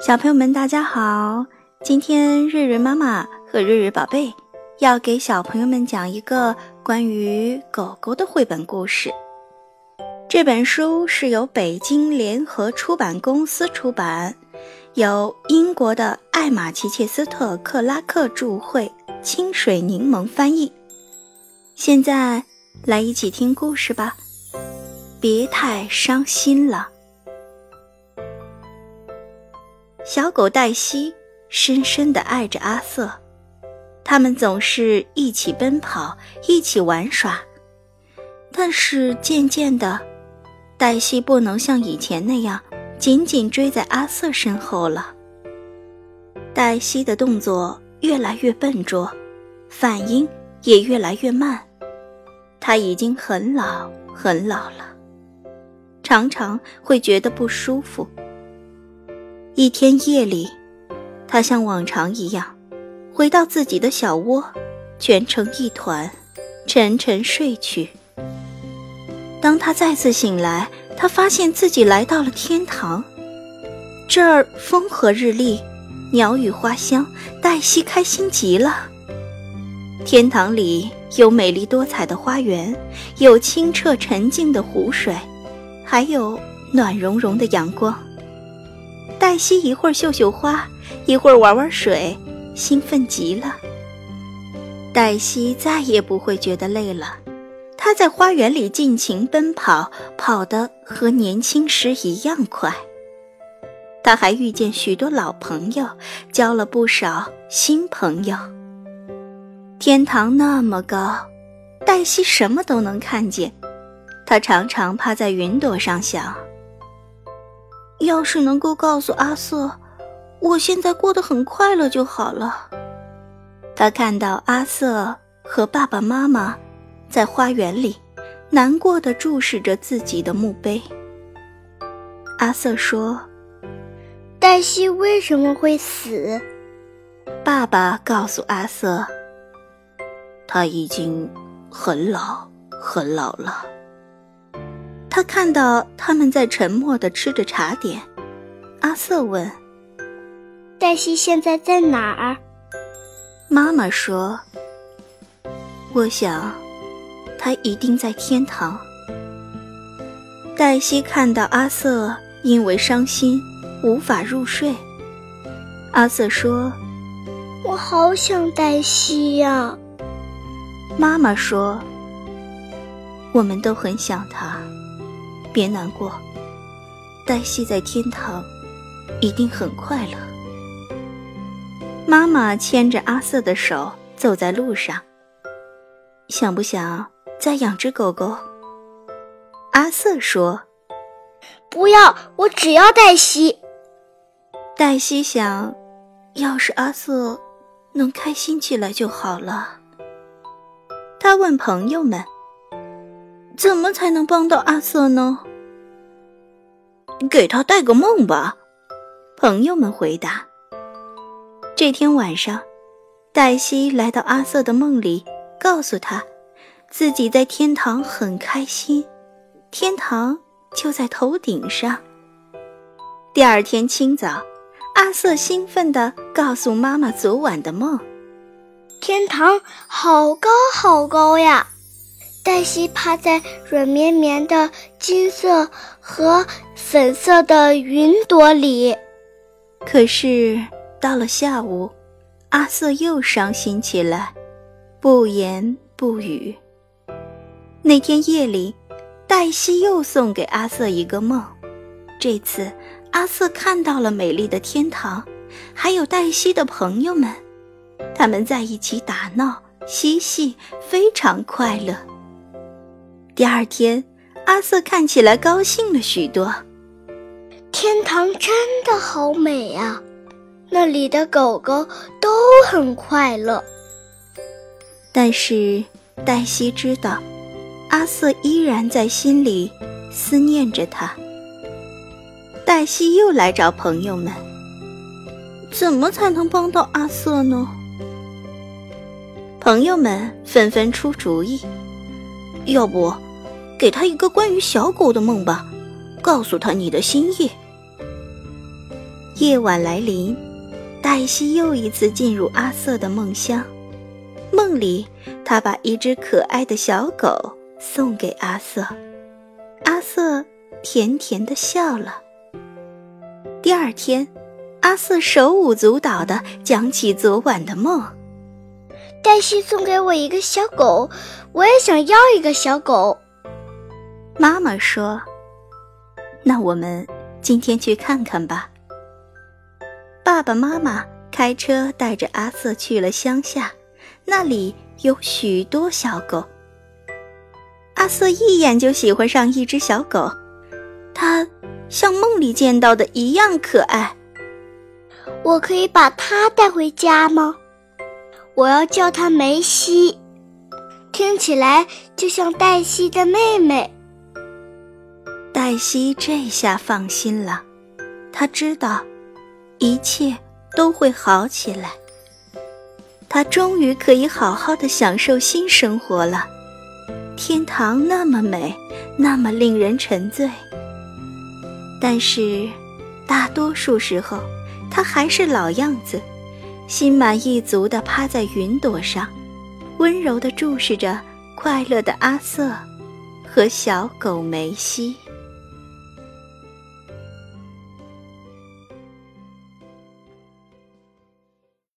小朋友们，大家好！今天瑞瑞妈妈和瑞瑞宝贝要给小朋友们讲一个关于狗狗的绘本故事。这本书是由北京联合出版公司出版，由英国的艾玛·奇切斯特·克拉克著绘，清水柠檬翻译。现在来一起听故事吧，别太伤心了。小狗黛西深深地爱着阿瑟，他们总是一起奔跑，一起玩耍。但是渐渐的，黛西不能像以前那样紧紧追在阿瑟身后了。黛西的动作越来越笨拙，反应也越来越慢。她已经很老很老了，常常会觉得不舒服。一天夜里，他像往常一样，回到自己的小窝，蜷成一团，沉沉睡去。当他再次醒来，他发现自己来到了天堂，这儿风和日丽，鸟语花香，黛西开心极了。天堂里有美丽多彩的花园，有清澈沉静的湖水，还有暖融融的阳光。黛西一会儿绣绣花，一会儿玩玩水，兴奋极了。黛西再也不会觉得累了，她在花园里尽情奔跑，跑得和年轻时一样快。她还遇见许多老朋友，交了不少新朋友。天堂那么高，黛西什么都能看见。她常常趴在云朵上想。要是能够告诉阿瑟，我现在过得很快乐就好了。他看到阿瑟和爸爸妈妈在花园里难过的注视着自己的墓碑。阿瑟说：“黛西为什么会死？”爸爸告诉阿瑟：“他已经很老很老了。”他看到他们在沉默的吃着茶点，阿瑟问：“黛西现在在哪儿？”妈妈说：“我想，她一定在天堂。”黛西看到阿瑟因为伤心无法入睡，阿瑟说：“我好想黛西呀。”妈妈说：“我们都很想她。”别难过，黛西在天堂一定很快乐。妈妈牵着阿瑟的手走在路上，想不想再养只狗狗？阿瑟说：“不要，我只要黛西。”黛西想，要是阿瑟能开心起来就好了。他问朋友们。怎么才能帮到阿瑟呢？给他带个梦吧，朋友们回答。这天晚上，黛西来到阿瑟的梦里，告诉他自己在天堂很开心，天堂就在头顶上。第二天清早，阿瑟兴奋地告诉妈妈昨晚的梦：天堂好高好高呀！黛西趴在软绵绵的金色和粉色的云朵里。可是到了下午，阿瑟又伤心起来，不言不语。那天夜里，黛西又送给阿瑟一个梦。这次，阿瑟看到了美丽的天堂，还有黛西的朋友们，他们在一起打闹嬉戏，非常快乐。第二天，阿瑟看起来高兴了许多。天堂真的好美啊，那里的狗狗都很快乐。但是黛西知道，阿瑟依然在心里思念着他。黛西又来找朋友们，怎么才能帮到阿瑟呢？朋友们纷纷出主意，要不？给他一个关于小狗的梦吧，告诉他你的心意。夜晚来临，黛西又一次进入阿瑟的梦乡。梦里，他把一只可爱的小狗送给阿瑟，阿瑟甜甜的笑了。第二天，阿瑟手舞足蹈地讲起昨晚的梦。黛西送给我一个小狗，我也想要一个小狗。妈妈说：“那我们今天去看看吧。”爸爸妈妈开车带着阿瑟去了乡下。那里有许多小狗。阿瑟一眼就喜欢上一只小狗，它像梦里见到的一样可爱。我可以把它带回家吗？我要叫它梅西，听起来就像黛西的妹妹。黛西这下放心了，她知道一切都会好起来。他终于可以好好的享受新生活了。天堂那么美，那么令人沉醉。但是，大多数时候，他还是老样子，心满意足地趴在云朵上，温柔地注视着快乐的阿瑟和小狗梅西。